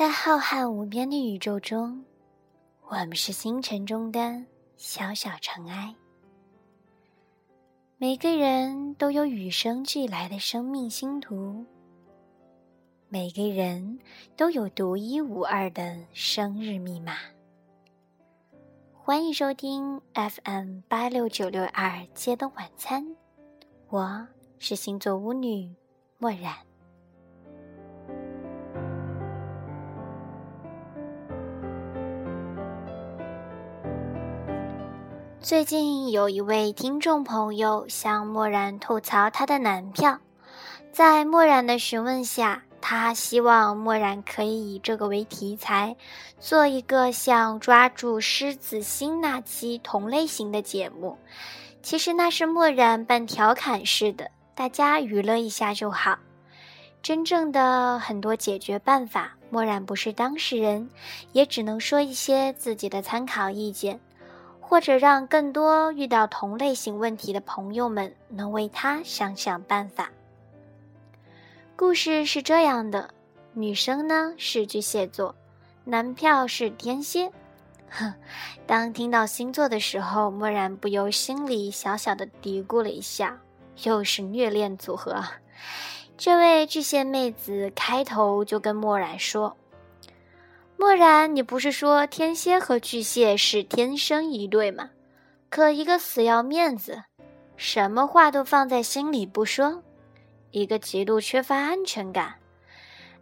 在浩瀚无边的宇宙中，我们是星辰中的小小尘埃。每个人都有与生俱来的生命星图，每个人都有独一无二的生日密码。欢迎收听 FM 八六九六二街灯晚餐，我是星座巫女墨染。最近有一位听众朋友向墨染吐槽她的男票，在墨染的询问下，他希望墨染可以以这个为题材，做一个像抓住狮子心那期同类型的节目。其实那是墨染半调侃式的，大家娱乐一下就好。真正的很多解决办法，墨染不是当事人，也只能说一些自己的参考意见。或者让更多遇到同类型问题的朋友们能为他想想办法。故事是这样的：女生呢是巨蟹座，男票是天蝎。哼，当听到星座的时候，默然不由心里小小的嘀咕了一下，又是虐恋组合。这位巨蟹妹子开头就跟默然说。漠然，你不是说天蝎和巨蟹是天生一对吗？可一个死要面子，什么话都放在心里不说；一个极度缺乏安全感，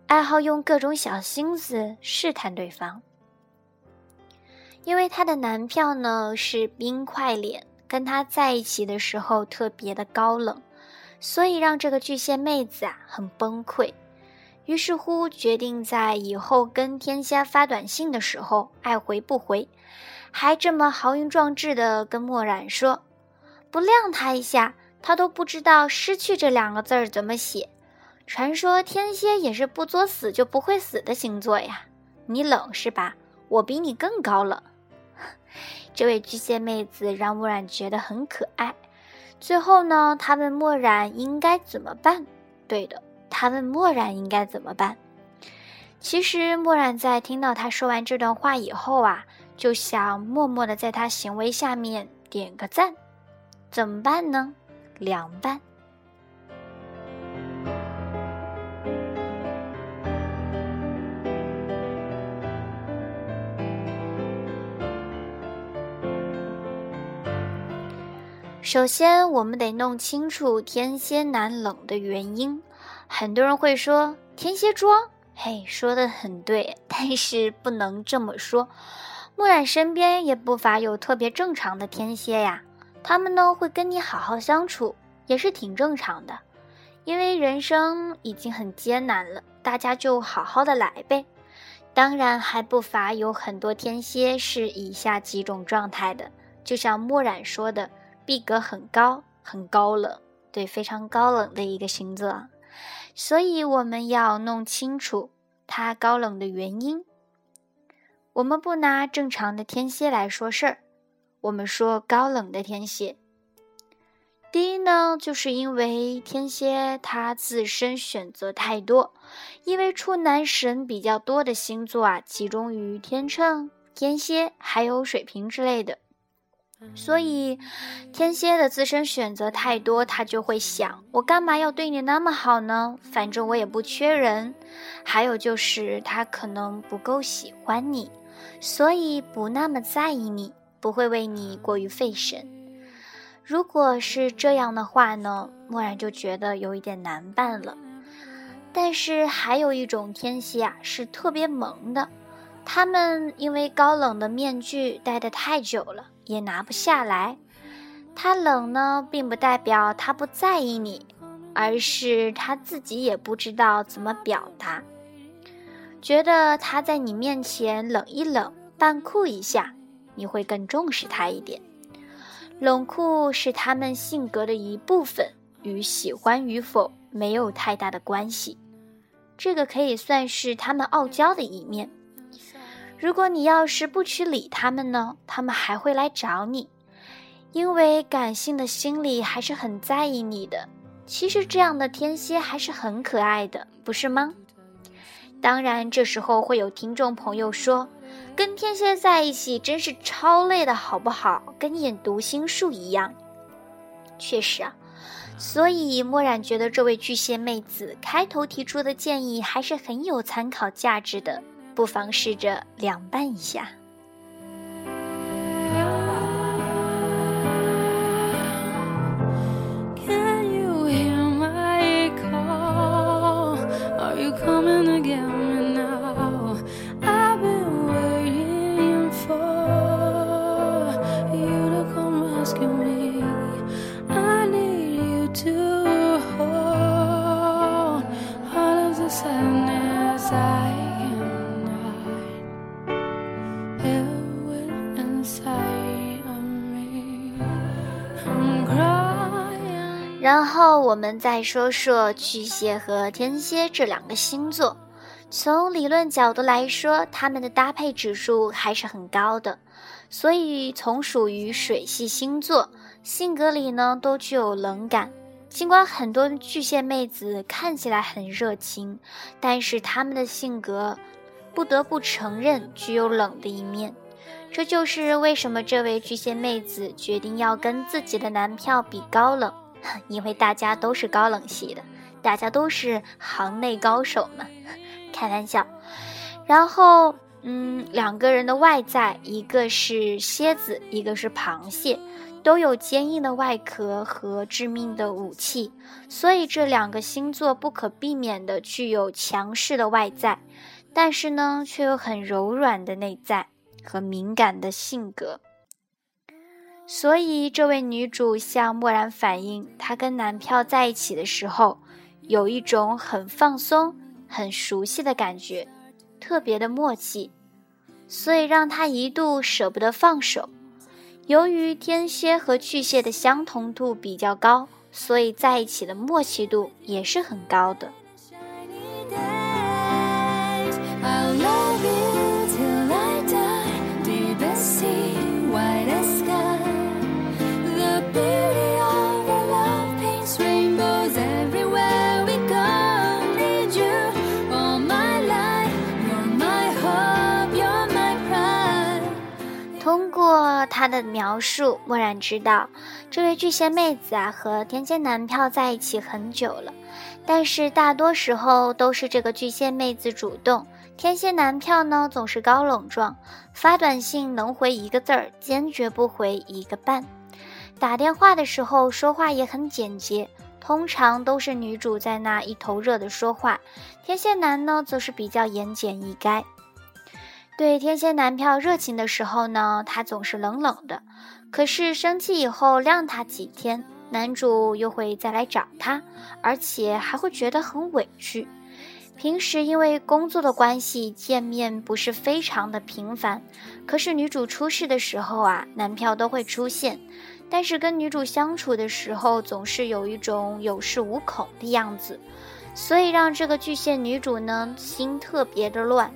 爱好用各种小心思试探对方。因为她的男票呢是冰块脸，跟他在一起的时候特别的高冷，所以让这个巨蟹妹子啊很崩溃。于是乎，决定在以后跟天蝎发短信的时候，爱回不回，还这么豪言壮志的跟墨染说，不晾他一下，他都不知道失去这两个字儿怎么写。传说天蝎也是不作死就不会死的星座呀，你冷是吧？我比你更高冷。这位巨蟹妹子让墨染觉得很可爱。最后呢，他问墨染应该怎么办？对的。他问墨染应该怎么办？其实墨染在听到他说完这段话以后啊，就想默默的在他行为下面点个赞。怎么办呢？凉拌。首先，我们得弄清楚天蝎男冷的原因。很多人会说天蝎装，嘿，说的很对，但是不能这么说。木染身边也不乏有特别正常的天蝎呀，他们呢会跟你好好相处，也是挺正常的。因为人生已经很艰难了，大家就好好的来呗。当然还不乏有很多天蝎是以下几种状态的，就像墨染说的，逼格很高，很高冷，对，非常高冷的一个星座。所以我们要弄清楚他高冷的原因。我们不拿正常的天蝎来说事儿，我们说高冷的天蝎。第一呢，就是因为天蝎他自身选择太多，因为处男神比较多的星座啊，集中于天秤、天蝎还有水瓶之类的。所以，天蝎的自身选择太多，他就会想：我干嘛要对你那么好呢？反正我也不缺人。还有就是，他可能不够喜欢你，所以不那么在意你，不会为你过于费神。如果是这样的话呢，默然就觉得有一点难办了。但是还有一种天蝎啊，是特别萌的。他们因为高冷的面具戴得太久了，也拿不下来。他冷呢，并不代表他不在意你，而是他自己也不知道怎么表达。觉得他在你面前冷一冷，扮酷一下，你会更重视他一点。冷酷是他们性格的一部分，与喜欢与否没有太大的关系。这个可以算是他们傲娇的一面。如果你要是不去理他们呢，他们还会来找你，因为感性的心里还是很在意你的。其实这样的天蝎还是很可爱的，不是吗？当然，这时候会有听众朋友说：“跟天蝎在一起真是超累的，好不好？跟演读心术一样。”确实啊，所以墨染觉得这位巨蟹妹子开头提出的建议还是很有参考价值的，不妨试着凉拌一下。我们再说说巨蟹和天蝎这两个星座。从理论角度来说，他们的搭配指数还是很高的，所以从属于水系星座，性格里呢都具有冷感。尽管很多巨蟹妹子看起来很热情，但是他们的性格不得不承认具有冷的一面。这就是为什么这位巨蟹妹子决定要跟自己的男票比高冷。因为大家都是高冷系的，大家都是行内高手嘛，开玩笑。然后，嗯，两个人的外在，一个是蝎子，一个是螃蟹，都有坚硬的外壳和致命的武器，所以这两个星座不可避免的具有强势的外在，但是呢，却又很柔软的内在和敏感的性格。所以，这位女主向默然反映，她跟男票在一起的时候，有一种很放松、很熟悉的感觉，特别的默契，所以让她一度舍不得放手。由于天蝎和巨蟹的相同度比较高，所以在一起的默契度也是很高的。他的描述，墨染知道，这位巨蟹妹子啊和天蝎男票在一起很久了，但是大多时候都是这个巨蟹妹子主动，天蝎男票呢总是高冷状，发短信能回一个字儿，坚决不回一个半，打电话的时候说话也很简洁，通常都是女主在那一头热的说话，天蝎男呢则是比较言简意赅。对天蝎男票热情的时候呢，他总是冷冷的；可是生气以后晾他几天，男主又会再来找他，而且还会觉得很委屈。平时因为工作的关系，见面不是非常的频繁，可是女主出事的时候啊，男票都会出现。但是跟女主相处的时候，总是有一种有恃无恐的样子，所以让这个巨蟹女主呢心特别的乱。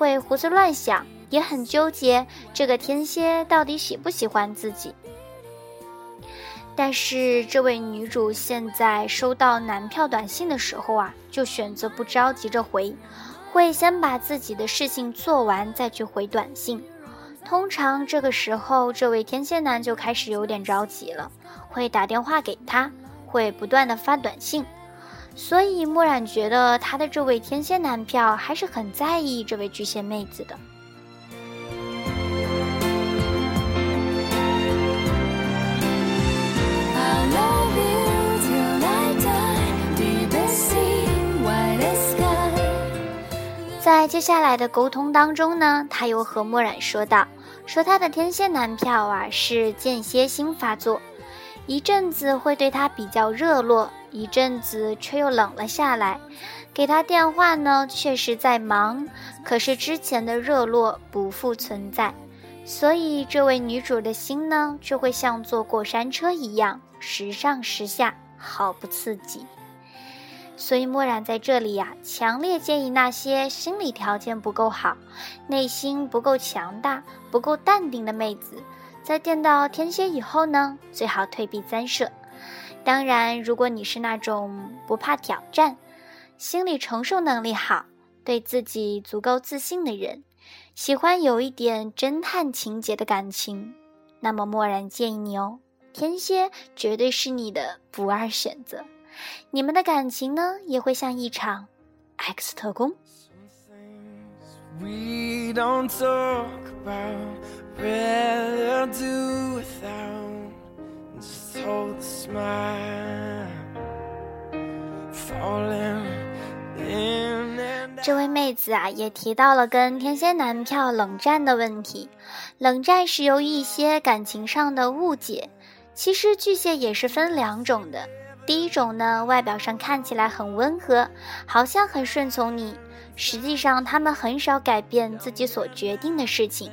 会胡思乱想，也很纠结，这个天蝎到底喜不喜欢自己？但是这位女主现在收到男票短信的时候啊，就选择不着急着回，会先把自己的事情做完再去回短信。通常这个时候，这位天蝎男就开始有点着急了，会打电话给他，会不断的发短信。所以墨染觉得他的这位天蝎男票还是很在意这位巨蟹妹子的。在接下来的沟通当中呢，他又和墨染说道：“说他的天蝎男票啊是间歇性发作，一阵子会对他比较热络。”一阵子却又冷了下来，给他电话呢，确实在忙，可是之前的热络不复存在，所以这位女主的心呢，就会像坐过山车一样，时上时下，好不刺激。所以墨染在这里呀，强烈建议那些心理条件不够好、内心不够强大、不够淡定的妹子，在见到天蝎以后呢，最好退避三舍。当然，如果你是那种不怕挑战、心理承受能力好、对自己足够自信的人，喜欢有一点侦探情节的感情，那么默然建议你哦，天蝎绝对是你的不二选择。你们的感情呢，也会像一场 X 特工。妹子啊，也提到了跟天蝎男票冷战的问题。冷战是由于一些感情上的误解。其实巨蟹也是分两种的。第一种呢，外表上看起来很温和，好像很顺从你，实际上他们很少改变自己所决定的事情。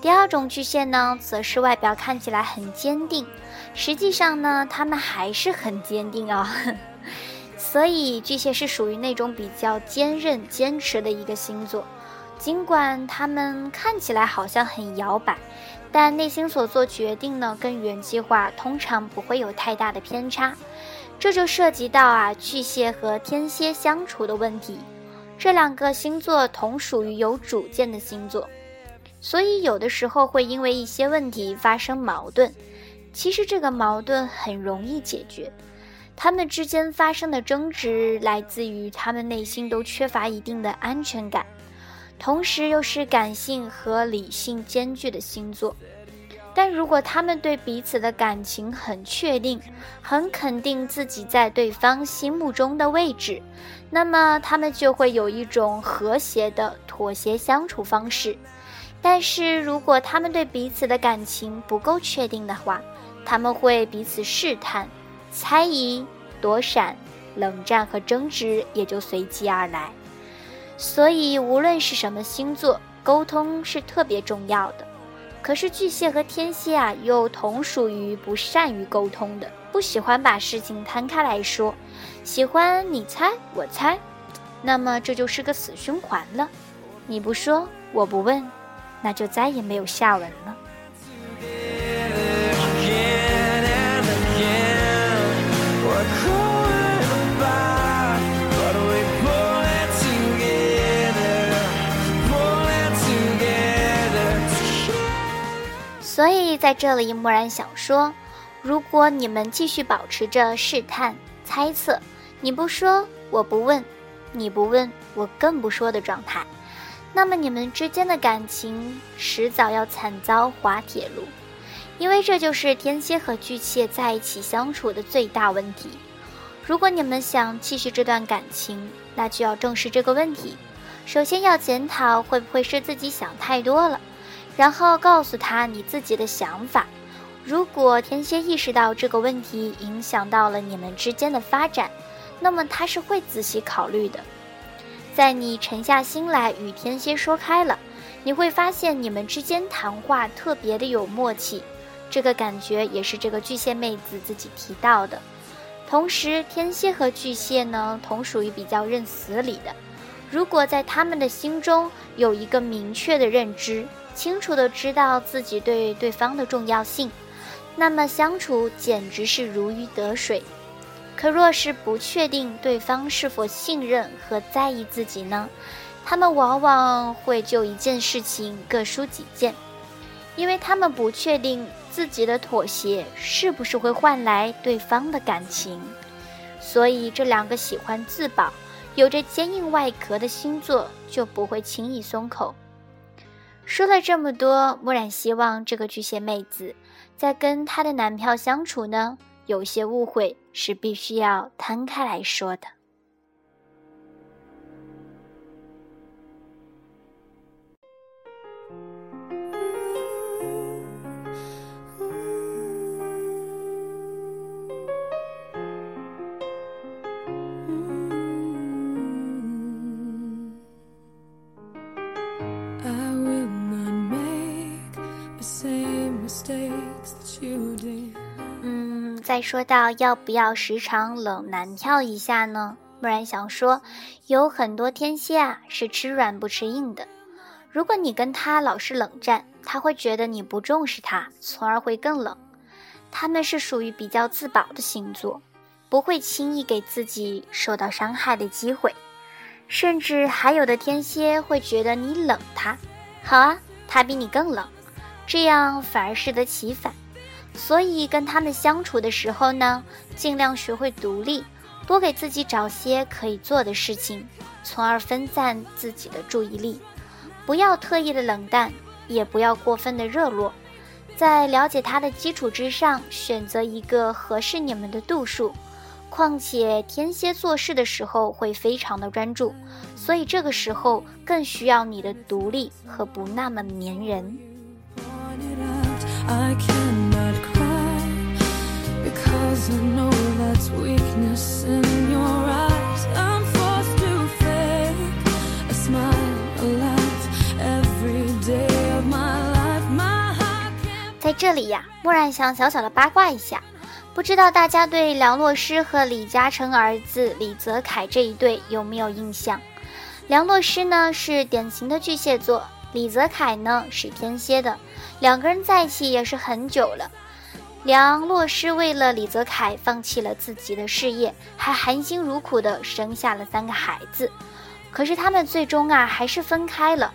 第二种巨蟹呢，则是外表看起来很坚定，实际上呢，他们还是很坚定啊。所以巨蟹是属于那种比较坚韧、坚持的一个星座，尽管他们看起来好像很摇摆，但内心所做决定呢，跟原计划通常不会有太大的偏差。这就涉及到啊，巨蟹和天蝎相处的问题。这两个星座同属于有主见的星座，所以有的时候会因为一些问题发生矛盾。其实这个矛盾很容易解决。他们之间发生的争执来自于他们内心都缺乏一定的安全感，同时又是感性和理性兼具的星座。但如果他们对彼此的感情很确定，很肯定自己在对方心目中的位置，那么他们就会有一种和谐的妥协相处方式。但是如果他们对彼此的感情不够确定的话，他们会彼此试探。猜疑、躲闪、冷战和争执也就随即而来。所以，无论是什么星座，沟通是特别重要的。可是，巨蟹和天蝎啊，又同属于不善于沟通的，不喜欢把事情摊开来说，喜欢你猜我猜，那么这就是个死循环了。你不说，我不问，那就再也没有下文了。在这里，默然想说，如果你们继续保持着试探、猜测，你不说，我不问；你不问，我更不说的状态，那么你们之间的感情迟早要惨遭滑铁卢，因为这就是天蝎和巨蟹在一起相处的最大问题。如果你们想继续这段感情，那就要正视这个问题，首先要检讨会不会是自己想太多了。然后告诉他你自己的想法。如果天蝎意识到这个问题影响到了你们之间的发展，那么他是会仔细考虑的。在你沉下心来与天蝎说开了，你会发现你们之间谈话特别的有默契。这个感觉也是这个巨蟹妹子自己提到的。同时，天蝎和巨蟹呢，同属于比较认死理的。如果在他们的心中有一个明确的认知。清楚的知道自己对对方的重要性，那么相处简直是如鱼得水。可若是不确定对方是否信任和在意自己呢？他们往往会就一件事情各抒己见，因为他们不确定自己的妥协是不是会换来对方的感情。所以，这两个喜欢自保、有着坚硬外壳的星座就不会轻易松口。说了这么多，木染希望这个巨蟹妹子在跟她的男票相处呢，有些误会是必须要摊开来说的。再说到要不要时常冷男跳一下呢？木然想说，有很多天蝎啊是吃软不吃硬的。如果你跟他老是冷战，他会觉得你不重视他，从而会更冷。他们是属于比较自保的星座，不会轻易给自己受到伤害的机会。甚至还有的天蝎会觉得你冷他。好啊，他比你更冷，这样反而适得其反。所以跟他们相处的时候呢，尽量学会独立，多给自己找些可以做的事情，从而分散自己的注意力。不要特意的冷淡，也不要过分的热络，在了解他的基础之上，选择一个合适你们的度数。况且天蝎做事的时候会非常的专注，所以这个时候更需要你的独立和不那么粘人。在这里呀，木然想小小的八卦一下。不知道大家对梁洛施和李嘉诚儿子李泽楷这一对有没有印象？梁洛施呢是典型的巨蟹座，李泽楷呢是天蝎的，两个人在一起也是很久了。梁洛施为了李泽楷放弃了自己的事业，还含辛茹苦的生下了三个孩子，可是他们最终啊还是分开了。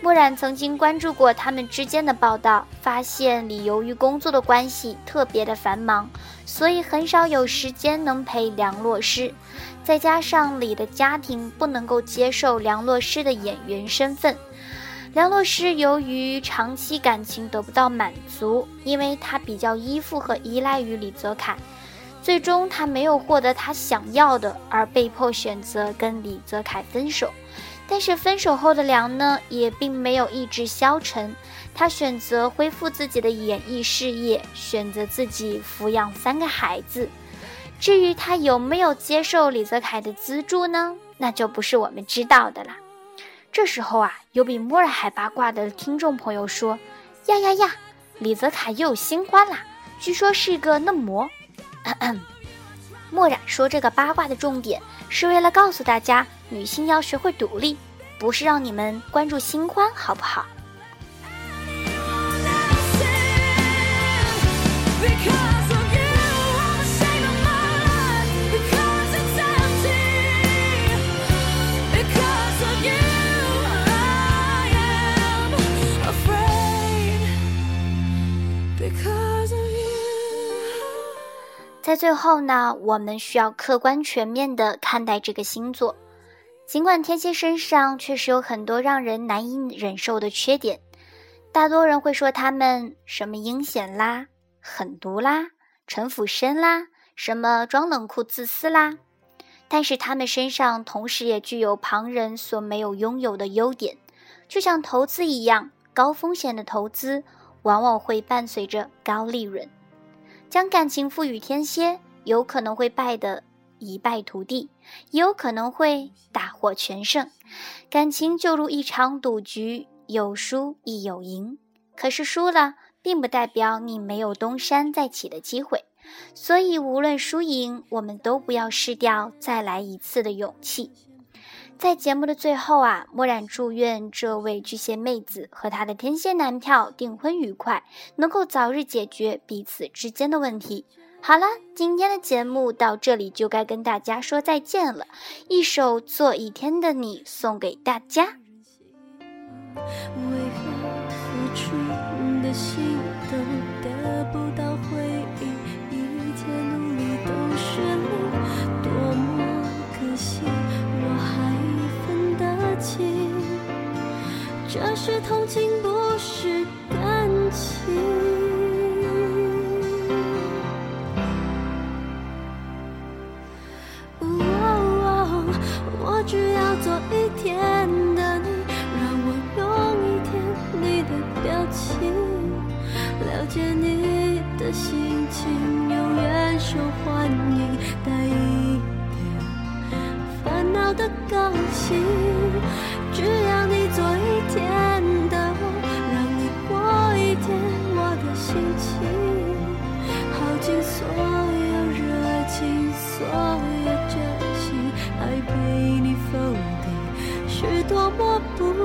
墨染曾经关注过他们之间的报道，发现李由于工作的关系特别的繁忙，所以很少有时间能陪梁洛施。再加上李的家庭不能够接受梁洛施的演员身份，梁洛施由于长期感情得不到满足，因为他比较依附和依赖于李泽楷，最终他没有获得他想要的，而被迫选择跟李泽楷分手。但是分手后的梁呢，也并没有意志消沉，他选择恢复自己的演艺事业，选择自己抚养三个孩子。至于他有没有接受李泽楷的资助呢？那就不是我们知道的了。这时候啊，有比莫尔还八卦的听众朋友说：“呀呀呀，李泽楷又有新欢啦，据说是个嫩模。”墨染说这个八卦的重点是为了告诉大家。女性要学会独立，不是让你们关注新欢，好不好？在最后呢，我们需要客观全面的看待这个星座。尽管天蝎身上确实有很多让人难以忍受的缺点，大多人会说他们什么阴险啦、狠毒啦、城府深啦、什么装冷酷自私啦，但是他们身上同时也具有旁人所没有拥有的优点，就像投资一样，高风险的投资往往会伴随着高利润。将感情赋予天蝎，有可能会败得。一败涂地，也有可能会大获全胜。感情就如一场赌局，有输亦有赢。可是输了，并不代表你没有东山再起的机会。所以，无论输赢，我们都不要失掉再来一次的勇气。在节目的最后啊，墨染祝愿这位巨蟹妹子和她的天蝎男票订婚愉快，能够早日解决彼此之间的问题。好了，今天的节目到这里就该跟大家说再见了。一首《做一天的你》送给大家。为何付出的心这是同情，不是不。